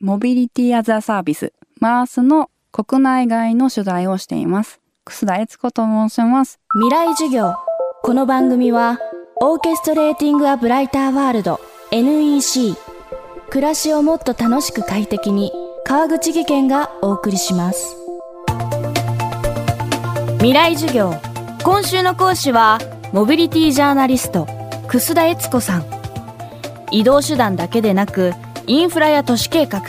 モビリティアザサービス、マースの国内外の取材をしています。楠田悦子と申します。未来授業。この番組は、オーケストレーティング・ア・ブライター・ワールド NEC 暮らしをもっと楽しく快適に川口義賢がお送りします未来授業今週の講師はモビリティジャーナリスト楠田悦子さん移動手段だけでなくインフラや都市計画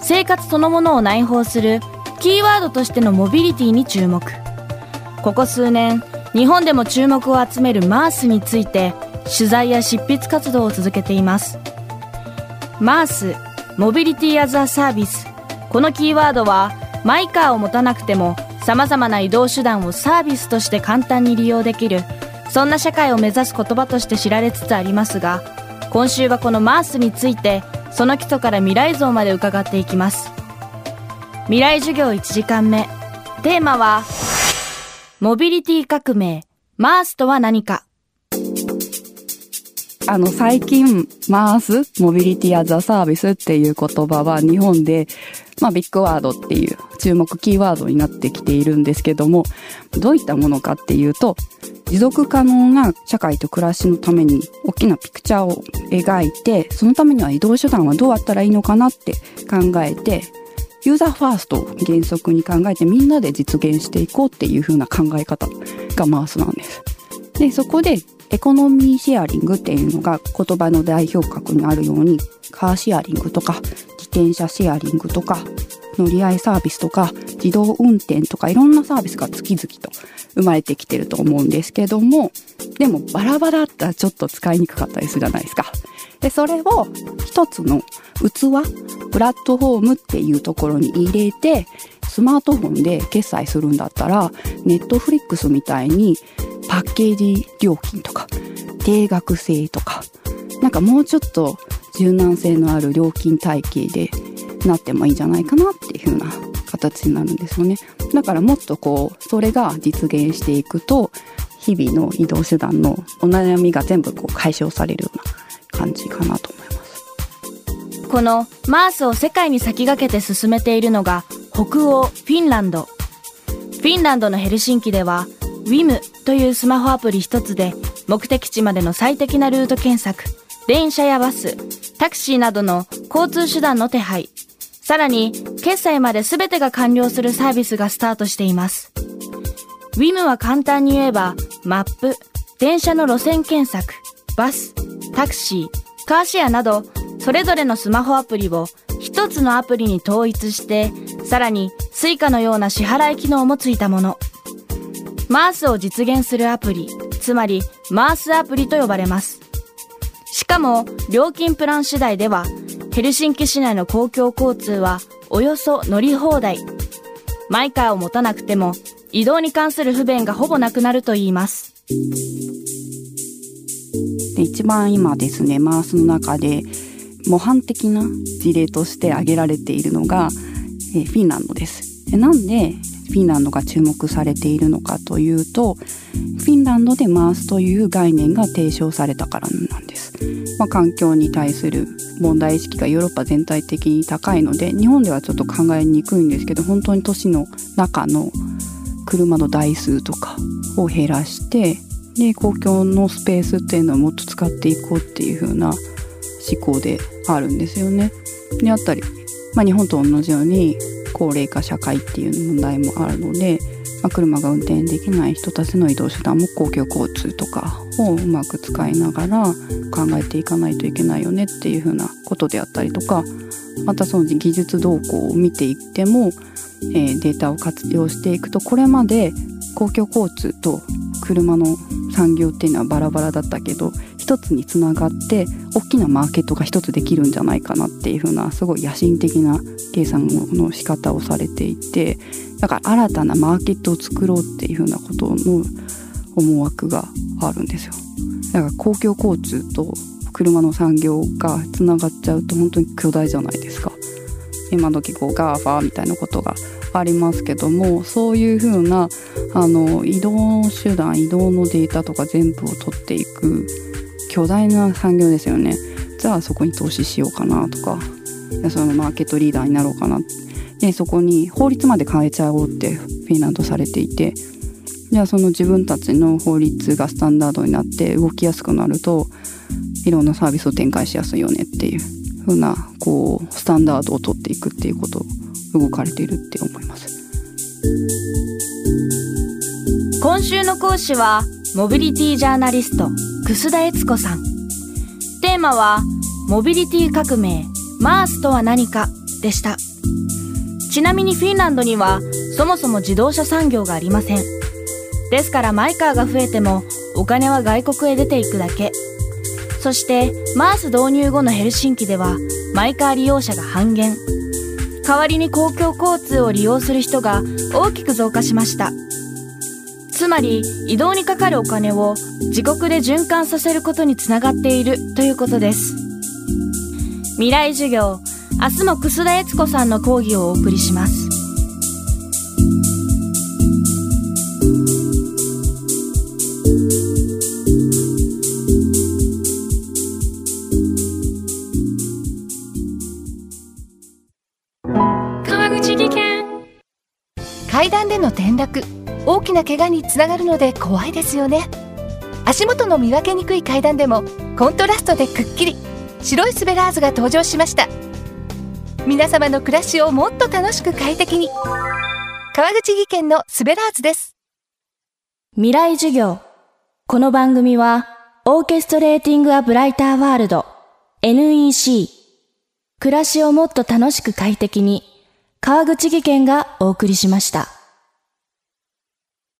生活そのものを内包するキーワードとしてのモビリティに注目。ここ数年日本でも注目を集めるマースについて取材や執筆活動を続けています。マースモビリティアザサービス。このキーワードはマイカーを持たなくても様々な移動手段をサービスとして簡単に利用できるそんな社会を目指す言葉として知られつつありますが今週はこのマースについてその基礎から未来像まで伺っていきます。未来授業1時間目。テーマはモビリティ革命。マースとは何か。あの最近マースモビリティアザサービスっていう言葉は日本でまあビッグワードっていう注目キーワードになってきているんですけどもどういったものかっていうと持続可能な社会と暮らしのために大きなピクチャーを描いてそのためには移動手段はどうやったらいいのかなって考えてユーザーファーストを原則に考えてみんなで実現していこうっていう風な考え方がマースなんです。で、そこでエコノミーシェアリングっていうのが言葉の代表格にあるようにカーシェアリングとか自転車シェアリングとか乗り合いサービスとか自動運転とかいろんなサービスが次々と生まれてきてると思うんですけどもでもバラバラだったらちょっと使いにくかったりするじゃないですか。でそれを一つの器プラットフォームっていうところに入れてスマートフォンで決済するんだったらネットフリックスみたいにパッケージ料金とか定額制とかなんかもうちょっと柔軟性のある料金体系でなってもいいんじゃないかなっていう風な形になるんですよね。だからもっとこうそれが実現していくと日々の移動手段のお悩みが全部こう解消されるような感じかなと思います。このマースを世界に先駆けて進めているのが北欧フィンランド。フィンランドのヘルシンキでは WIM というスマホアプリ一つで目的地までの最適なルート検索電車やバスタクシーなどの交通手段の手配。さらに決済まで全てが完了するサービスがスタートしています WIM は簡単に言えばマップ電車の路線検索バスタクシーカーシェアなどそれぞれのスマホアプリを一つのアプリに統一してさらに Suica のような支払い機能もついたものマースを実現するアプリ、つまりマースアプリと呼ばれます。しかも、料金プラン次第では、ヘルシンキ市内の公共交通はおよそ乗り放題。マイカーを持たなくても、移動に関する不便がほぼなくなるといいます。で一番今ですね、マースの中で模範的な事例として挙げられているのが、え、フィンランドです。でなんでフィンランドが注目されているのかというとフィンランドでマースという概念が提唱されたからなんです、まあ、環境に対する問題意識がヨーロッパ全体的に高いので日本ではちょっと考えにくいんですけど本当に都市の中の車の台数とかを減らしてで公共のスペースっていうのをもっと使っていこうっていう風な思考であるんですよね。であったり、まあ、日本と同じように高齢化社会っていう問題もあるので、まあ、車が運転できない人たちの移動手段も公共交通とかをうまく使いながら考えていかないといけないよねっていうふうなことであったりとかまたその技術動向を見ていっても、えー、データを活用していくとこれまで公共交通と車の産業っていうのはバラバラだったけど一つにつながって大きなマーケットが一つできるんじゃないかなっていう風なすごい野心的な計算の仕方をされていてだから新たなマーケットを作ろうっていう風なことの思惑があるんですよ。だから公共交通と車の産業がつながっちゃうと本当に巨大じゃないですか。今時こう GAFA みたいなことがありますけどもそういうふうなあの移動手段移動のデータとか全部を取っていく巨大な産業ですよね。じゃあそこに投資しようかなとか。そのマーケットリーダーになろうかな。でそこに法律まで変えちゃおうってフィンランドされていて。じゃあその自分たちの法律がスタンダードになって動きやすくなるといろんなサービスを展開しやすいよねっていう。ふうなこうスタンダードを取っていくっていうことを動かれているって思います。今週の講師はモビリティジャーナリスト。楠田悦子さん。テーマはモビリティ革命マースとは何かでした。ちなみにフィンランドにはそもそも自動車産業がありません。ですからマイカーが増えてもお金は外国へ出ていくだけ。そしてマース導入後のヘルシンキではマイカー利用者が半減。代わりに公共交通を利用する人が大きく増加しました。つまり移動にかかるお金を自国で循環させることにつながっているということです。未来授業明日も楠田悦子さんの講義をお送りします。川口技研。階段での転落大きな怪我につながるので怖いですよね。足元の見分けにくい階段でもコントラストでくっきり。白いスベラーズが登場しました。皆様の暮らしをもっと楽しく快適に。川口技研のスベラーズです。未来授業。この番組はオーケストレーティング・ア・ブライター・ワールド。NEC 暮らしをもっと楽しく快適に。川口技研がお送りしました。